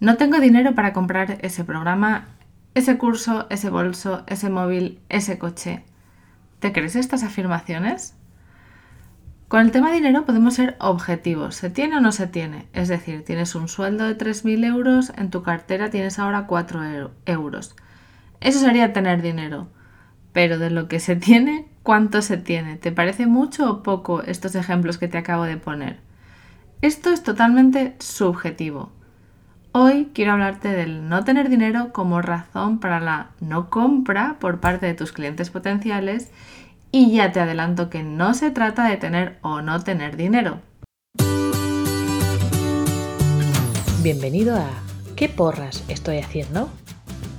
No tengo dinero para comprar ese programa, ese curso, ese bolso, ese móvil, ese coche. ¿Te crees estas afirmaciones? Con el tema dinero podemos ser objetivos. ¿Se tiene o no se tiene? Es decir, tienes un sueldo de 3.000 euros, en tu cartera tienes ahora 4 euros. Eso sería tener dinero. Pero de lo que se tiene, ¿cuánto se tiene? ¿Te parece mucho o poco estos ejemplos que te acabo de poner? Esto es totalmente subjetivo. Hoy quiero hablarte del no tener dinero como razón para la no compra por parte de tus clientes potenciales y ya te adelanto que no se trata de tener o no tener dinero. Bienvenido a ¿Qué porras estoy haciendo?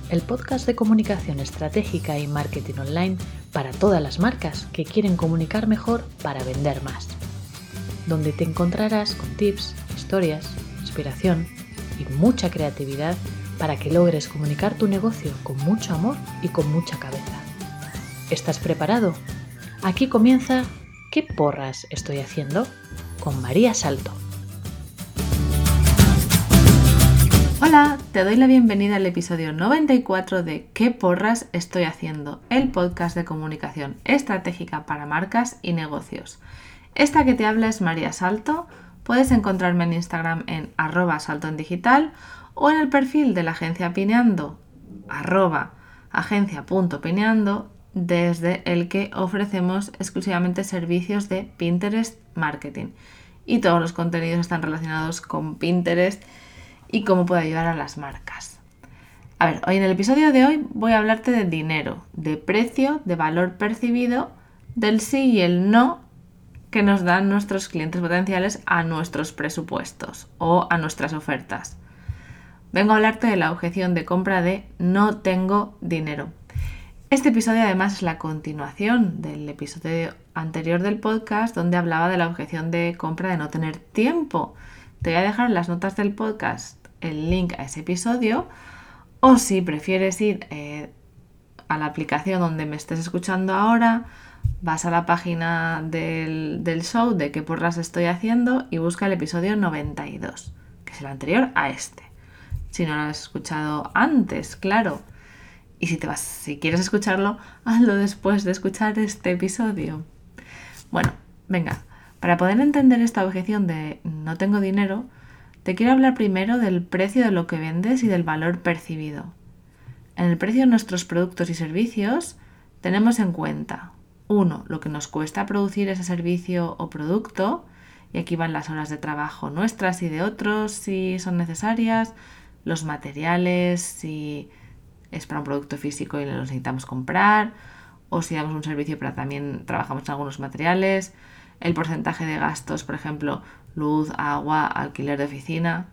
El podcast de comunicación estratégica y marketing online para todas las marcas que quieren comunicar mejor para vender más. Donde te encontrarás con tips, historias, inspiración y mucha creatividad para que logres comunicar tu negocio con mucho amor y con mucha cabeza. ¿Estás preparado? Aquí comienza ¿Qué porras estoy haciendo? con María Salto. Hola, te doy la bienvenida al episodio 94 de ¿Qué porras estoy haciendo? El podcast de comunicación estratégica para marcas y negocios. Esta que te habla es María Salto. Puedes encontrarme en Instagram en arroba salto en digital o en el perfil de la agencia Pineando, agencia.pineando desde el que ofrecemos exclusivamente servicios de Pinterest Marketing. Y todos los contenidos están relacionados con Pinterest y cómo puede ayudar a las marcas. A ver, hoy en el episodio de hoy voy a hablarte de dinero, de precio, de valor percibido, del sí y el no que nos dan nuestros clientes potenciales a nuestros presupuestos o a nuestras ofertas. Vengo a hablarte de la objeción de compra de no tengo dinero. Este episodio además es la continuación del episodio anterior del podcast donde hablaba de la objeción de compra de no tener tiempo. Te voy a dejar en las notas del podcast el link a ese episodio o si prefieres ir eh, a la aplicación donde me estés escuchando ahora, vas a la página del, del show de qué porras estoy haciendo y busca el episodio 92, que es el anterior a este. Si no lo has escuchado antes, claro. Y si te vas, si quieres escucharlo, hazlo después de escuchar este episodio. Bueno, venga, para poder entender esta objeción de no tengo dinero, te quiero hablar primero del precio de lo que vendes y del valor percibido. En el precio de nuestros productos y servicios tenemos en cuenta 1. Lo que nos cuesta producir ese servicio o producto, y aquí van las horas de trabajo nuestras y de otros si son necesarias, los materiales, si es para un producto físico y lo necesitamos comprar, o si damos un servicio pero también trabajamos en algunos materiales, el porcentaje de gastos, por ejemplo, luz, agua, alquiler de oficina,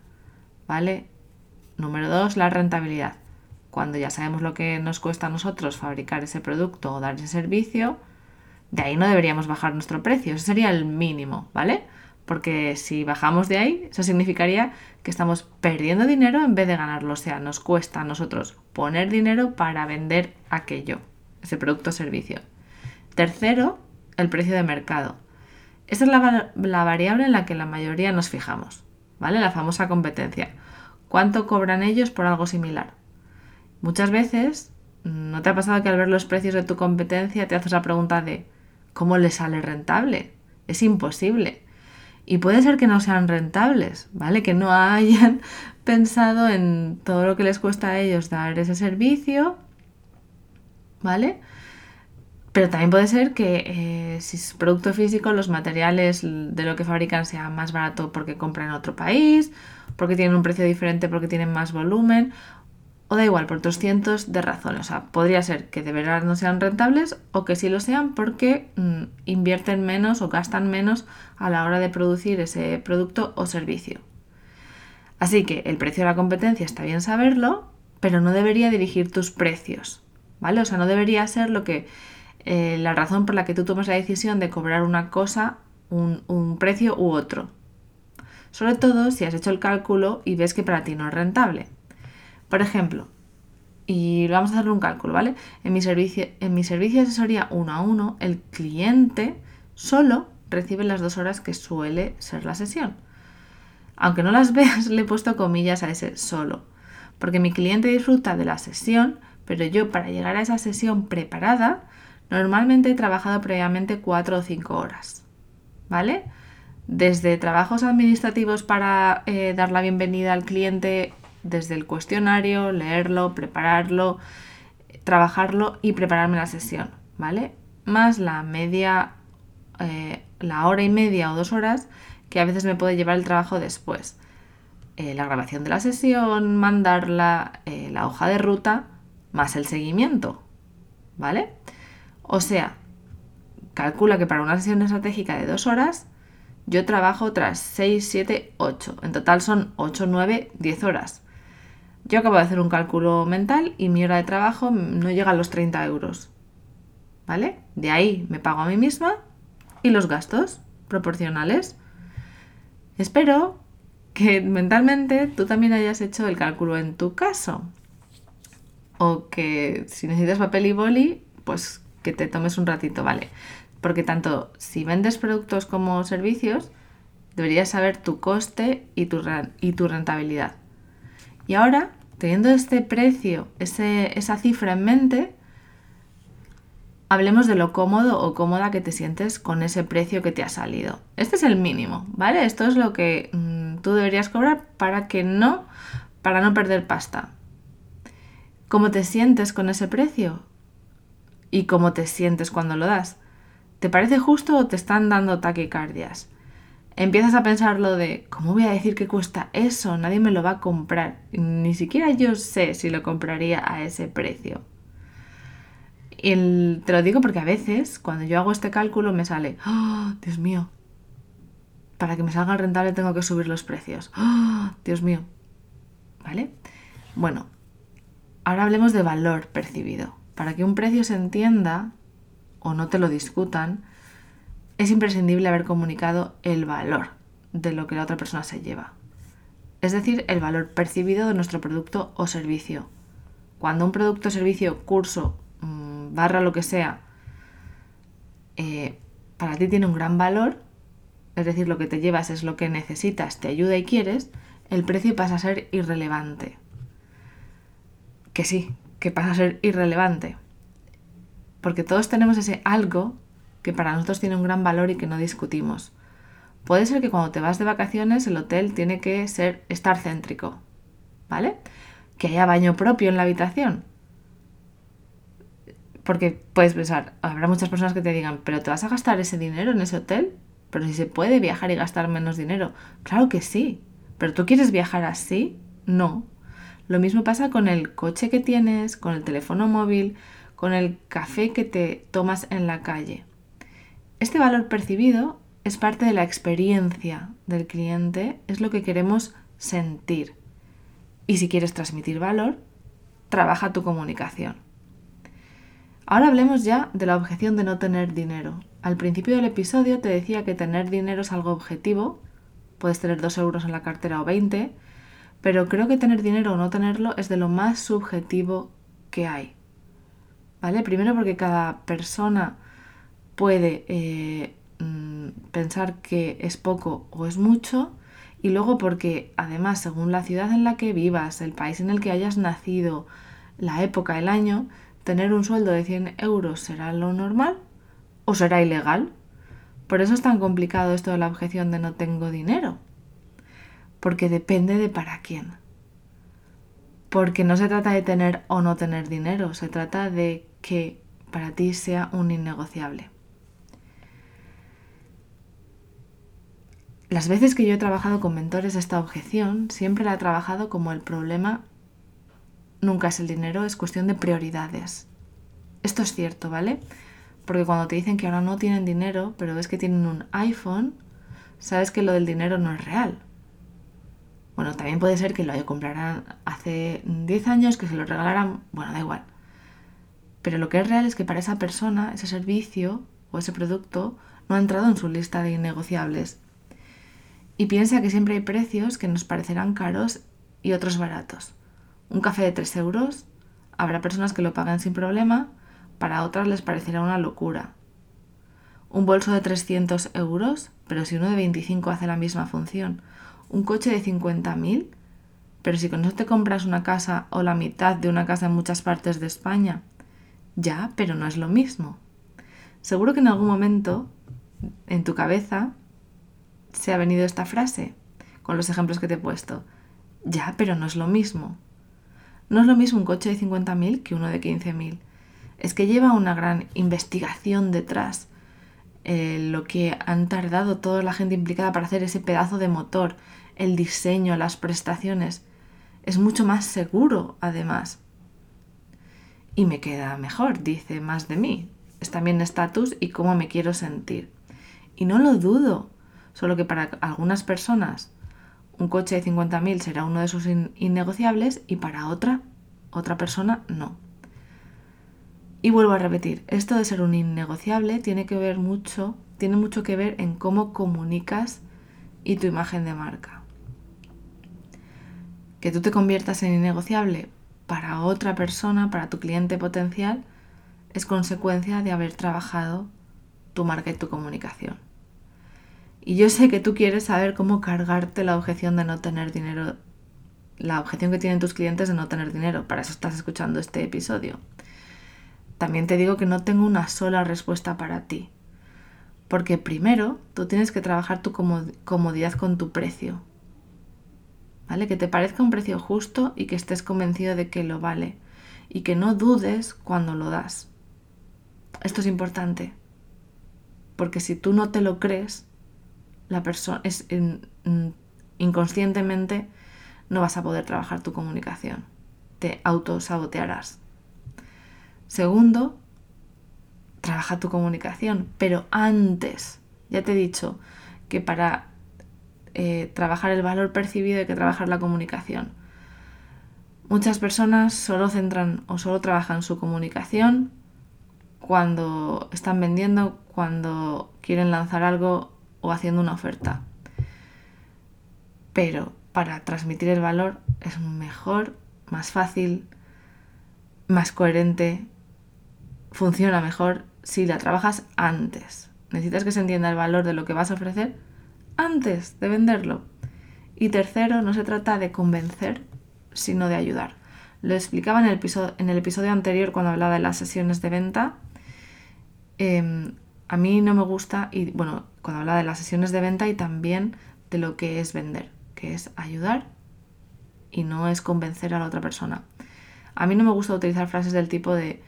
¿vale? Número dos, la rentabilidad. Cuando ya sabemos lo que nos cuesta a nosotros fabricar ese producto o dar ese servicio, de ahí no deberíamos bajar nuestro precio, eso sería el mínimo, ¿vale? Porque si bajamos de ahí, eso significaría que estamos perdiendo dinero en vez de ganarlo. O sea, nos cuesta a nosotros poner dinero para vender aquello, ese producto o servicio. Tercero, el precio de mercado. Esta es la, la, variable en la que la mayoría nos fijamos, ¿vale? La famosa competencia. ¿Cuánto cobran ellos por algo similar? Muchas veces, ¿no te ha pasado que al ver los precios de tu competencia te haces la pregunta de ¿cómo le sale rentable? Es imposible. Y puede ser que no sean rentables, ¿vale? Que no hayan pensado en todo lo que les cuesta a ellos dar ese servicio, ¿vale? Pero también puede ser que eh, si es producto físico, los materiales de lo que fabrican sea más barato porque compran en otro país, porque tienen un precio diferente, porque tienen más volumen, o da igual, por otros cientos de razones. O sea, podría ser que de verdad no sean rentables o que sí lo sean porque mm, invierten menos o gastan menos a la hora de producir ese producto o servicio. Así que el precio de la competencia está bien saberlo, pero no debería dirigir tus precios, ¿vale? O sea, no debería ser lo que eh, la razón por la que tú tomas la decisión de cobrar una cosa, un precio u otro. Sobre todo si has hecho el cálculo y ves que para ti no es rentable. Por ejemplo, y vamos a hacer un cálculo, ¿vale? En mi, servicio, en mi servicio de asesoría uno a uno, el cliente solo recibe las dos horas que suele ser la sesión. Aunque no las veas, le he puesto comillas a ese solo, porque mi cliente disfruta de la sesión, pero yo para llegar a esa sesión preparada, normalmente he trabajado previamente 4 o 5 horas. ¿Vale? Desde trabajos administrativos para eh, dar la bienvenida al cliente, desde el cuestionario, leerlo, prepararlo, trabajarlo y prepararme la sesión, ¿vale? Más la media, eh, la hora y media o dos horas que a veces me puede llevar el trabajo después. Eh, la grabación de la sesión, mandarla, eh, la hoja de ruta, más el seguimiento, ¿vale? O sea, calcula que para una sesión estratégica de dos horas, yo trabajo otras 6, 7, 8. En total son 8, 9, 10 horas. Yo acabo de hacer un cálculo mental y mi hora de trabajo no llega a los 30 euros. ¿Vale? De ahí me pago a mí misma y los gastos proporcionales. Espero que mentalmente tú también hayas hecho el cálculo en tu caso. O que si necesitas papel y boli, pues que te tomes un ratito, ¿vale? Porque tanto si vendes productos como servicios, deberías saber tu coste y tu, y tu rentabilidad. Y ahora teniendo este precio, esa cifra en mente, hablemos de lo cómodo o cómoda que te sientes con ese precio que te ha salido. Este es el mínimo, ¿vale? Esto es lo que mm, tú deberías cobrar para que no, para no perder pasta. ¿Cómo te sientes con ese precio? ¿Y cómo te sientes cuando lo das? ¿Te parece justo o te están dando taquicardias? Empiezas a pensar lo de, ¿cómo voy a decir que cuesta eso? Nadie me lo va a comprar. Ni siquiera yo sé si lo compraría a ese precio. Y te lo digo porque a veces, cuando yo hago este cálculo, me sale, ¡Oh, Dios mío! Para que me salga rentable tengo que subir los precios. ¡Oh, Dios mío! ¿Vale? Bueno, ahora hablemos de valor percibido. Para que un precio se entienda o no te lo discutan, es imprescindible haber comunicado el valor de lo que la otra persona se lleva. Es decir, el valor percibido de nuestro producto o servicio. Cuando un producto, servicio, curso, mm, barra lo que sea, eh, para ti tiene un gran valor, es decir, lo que te llevas es lo que necesitas, te ayuda y quieres, el precio pasa a ser irrelevante. Que sí, que pasa a ser irrelevante. Porque todos tenemos ese algo que para nosotros tiene un gran valor y que no discutimos. Puede ser que cuando te vas de vacaciones el hotel tiene que ser estar céntrico, ¿vale? Que haya baño propio en la habitación. Porque puedes pensar, habrá muchas personas que te digan, pero ¿te vas a gastar ese dinero en ese hotel? Pero si se puede viajar y gastar menos dinero. Claro que sí. ¿Pero tú quieres viajar así? No. Lo mismo pasa con el coche que tienes, con el teléfono móvil, con el café que te tomas en la calle. Este valor percibido es parte de la experiencia del cliente, es lo que queremos sentir. Y si quieres transmitir valor, trabaja tu comunicación. Ahora hablemos ya de la objeción de no tener dinero. Al principio del episodio te decía que tener dinero es algo objetivo, puedes tener 2 euros en la cartera o 20, pero creo que tener dinero o no tenerlo es de lo más subjetivo que hay. ¿Vale? Primero porque cada persona puede eh, mm, pensar que es poco o es mucho y luego porque además según la ciudad en la que vivas, el país en el que hayas nacido, la época, el año, tener un sueldo de 100 euros será lo normal o será ilegal. Por eso es tan complicado esto de la objeción de no tengo dinero. Porque depende de para quién. Porque no se trata de tener o no tener dinero, se trata de que para ti sea un innegociable. Las veces que yo he trabajado con mentores esta objeción, siempre la he trabajado como el problema nunca es el dinero, es cuestión de prioridades. Esto es cierto, ¿vale? Porque cuando te dicen que ahora no tienen dinero, pero ves que tienen un iPhone, sabes que lo del dinero no es real. Bueno, también puede ser que lo compraran hace 10 años, que se lo regalaran, bueno, da igual. Pero lo que es real es que para esa persona, ese servicio o ese producto no ha entrado en su lista de innegociables y piensa que siempre hay precios que nos parecerán caros y otros baratos. Un café de 3 euros, habrá personas que lo paguen sin problema, para otras les parecerá una locura. Un bolso de 300 euros, pero si uno de 25 hace la misma función. un coche de 50.000, pero si con eso te compras una casa o la mitad de una casa en muchas partes de España, ya, pero no es lo mismo. Seguro que en algún momento en tu cabeza se ha venido esta frase con los ejemplos que te he puesto. Ya, pero no es lo mismo. No es lo mismo un coche de 50.000 que uno de 15.000. Es que lleva una gran investigación detrás. Eh, lo que han tardado toda la gente implicada para hacer ese pedazo de motor, el diseño, las prestaciones. Es mucho más seguro, además. Y me queda mejor, dice más de mí. Es también estatus y cómo me quiero sentir. Y no lo dudo, solo que para algunas personas un coche de 50.000 será uno de sus innegociables y para otra, otra persona no. Y vuelvo a repetir, esto de ser un innegociable tiene que ver mucho, tiene mucho que ver en cómo comunicas y tu imagen de marca. Que tú te conviertas en innegociable para otra persona, para tu cliente potencial, es consecuencia de haber trabajado tu marca y tu comunicación. Y yo sé que tú quieres saber cómo cargarte la objeción de no tener dinero, la objeción que tienen tus clientes de no tener dinero. Para eso estás escuchando este episodio. También te digo que no tengo una sola respuesta para ti. Porque primero tú tienes que trabajar tu comodidad con tu precio. ¿Vale? Que te parezca un precio justo y que estés convencido de que lo vale. Y que no dudes cuando lo das. Esto es importante. Porque si tú no te lo crees, la persona es inconscientemente no vas a poder trabajar tu comunicación. Te autosabotearás. Segundo, trabaja tu comunicación, pero antes, ya te he dicho que para eh, trabajar el valor percibido hay que trabajar la comunicación. Muchas personas solo centran o solo trabajan su comunicación cuando están vendiendo, cuando quieren lanzar algo o haciendo una oferta. Pero para transmitir el valor es mejor, más fácil, más coherente, funciona mejor si la trabajas antes. Necesitas que se entienda el valor de lo que vas a ofrecer antes de venderlo. Y tercero, no se trata de convencer, sino de ayudar. Lo explicaba en el episodio, anterior cuando hablaba de las sesiones de venta. Em, a mí no me gusta, y bueno, cuando habla de las sesiones de venta y también de lo que es vender, que es ayudar y no es convencer a la otra persona. A mí no me gusta utilizar frases del tipo de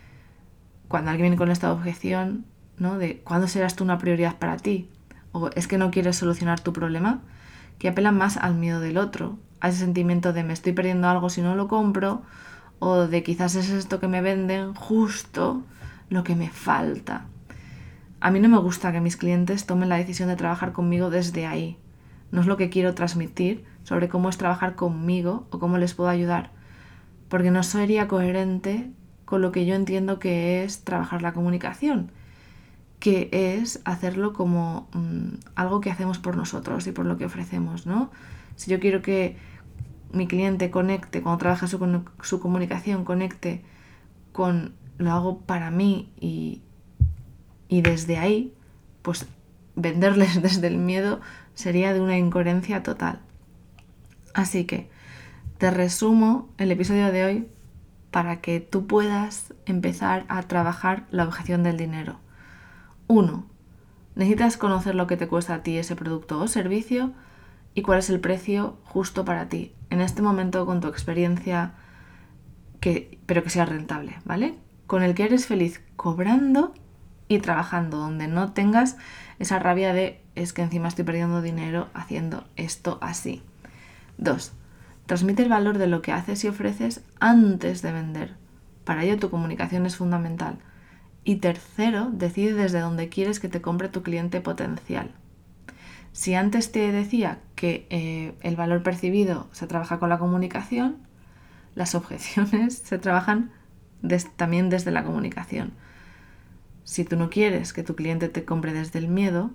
cuando alguien viene con esta objeción, ¿no? De ¿cuándo serás tú una prioridad para ti? O es que no quieres solucionar tu problema, que apelan más al miedo del otro, a ese sentimiento de me estoy perdiendo algo si no lo compro, o de quizás es esto que me venden justo lo que me falta. A mí no me gusta que mis clientes tomen la decisión de trabajar conmigo desde ahí. No es lo que quiero transmitir sobre cómo es trabajar conmigo o cómo les puedo ayudar, porque no sería coherente con lo que yo entiendo que es trabajar la comunicación, que es hacerlo como mm, algo que hacemos por nosotros y por lo que ofrecemos, ¿no? Si yo quiero que mi cliente conecte, cuando trabaja su, su comunicación, conecte con lo hago para mí y, y desde ahí, pues venderles desde el miedo sería de una incoherencia total. Así que te resumo el episodio de hoy para que tú puedas empezar a trabajar la objeción del dinero. 1. Necesitas conocer lo que te cuesta a ti ese producto o servicio y cuál es el precio justo para ti. En este momento con tu experiencia, que, pero que sea rentable, ¿vale? Con el que eres feliz cobrando y trabajando, donde no tengas esa rabia de es que encima estoy perdiendo dinero haciendo esto así. 2. Transmite el valor de lo que haces y ofreces antes de vender. Para ello tu comunicación es fundamental. Y tercero, decide desde dónde quieres que te compre tu cliente potencial. Si antes te decía que eh, el valor percibido se trabaja con la comunicación, las objeciones se trabajan también desde la comunicación. Si tú no quieres que tu cliente te compre desde el miedo,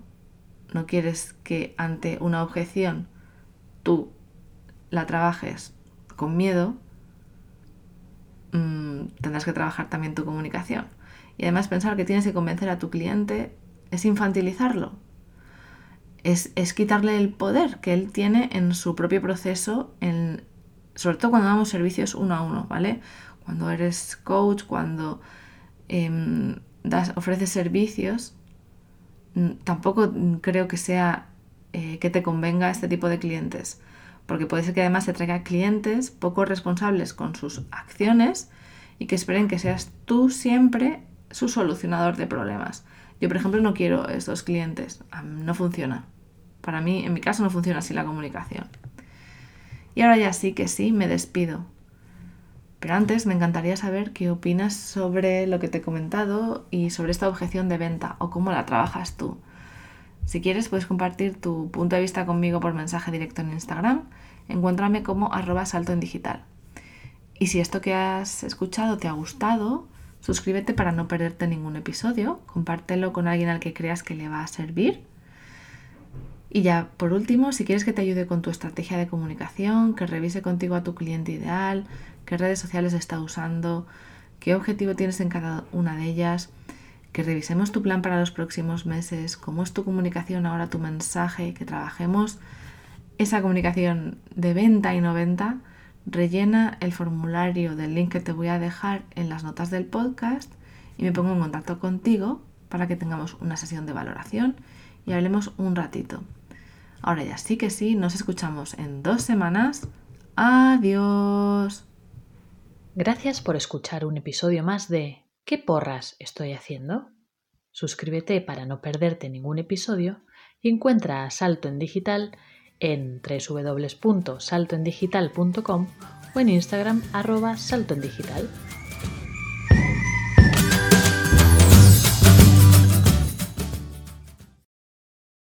no quieres que ante una objeción tú la trabajes con miedo, mm, tendrás que trabajar también tu comunicación. Y además pensar que tienes que convencer a tu cliente es infantilizarlo. es, es, quitarle el poder que él tiene en su propio proceso, en, sobre todo cuando damos servicios uno a uno, ¿vale? Cuando eres coach, cuando eh, das, ofreces servicios, tampoco creo que sea eh, que te convenga este tipo de clientes, porque puede ser que además te traiga clientes poco responsables con sus acciones y que esperen que seas tú siempre su solucionador de problemas. Yo, por ejemplo, no quiero estos clientes, no funciona. Para mí, en mi caso, no funciona así la comunicación. Y ahora ya sí que sí, me despido. Pero antes me encantaría saber qué opinas sobre lo que te he comentado y sobre esta objeción de venta o cómo la trabajas tú. Si quieres puedes compartir tu punto de vista conmigo por mensaje directo en Instagram. Encuéntrame como arroba salto en digital. Y si esto que has escuchado te ha gustado, suscríbete para no perderte ningún episodio, compártelo con alguien al que creas que le va a servir. Y ya, por último, si quieres que te ayude con tu estrategia de comunicación, que revise contigo a tu cliente ideal, qué redes sociales está usando, qué objetivo tienes en cada una de ellas, que revisemos tu plan para los próximos meses, cómo es tu comunicación ahora, tu mensaje, que trabajemos esa comunicación de venta y no venta, rellena el formulario del link que te voy a dejar en las notas del podcast y me pongo en contacto contigo para que tengamos una sesión de valoración y hablemos un ratito. Ahora ya sí que sí, nos escuchamos en dos semanas. Adiós. Gracias por escuchar un episodio más de ¿Qué porras estoy haciendo? Suscríbete para no perderte ningún episodio y encuentra a Salto en Digital en www.saltoendigital.com o en Instagram arroba saltoendigital.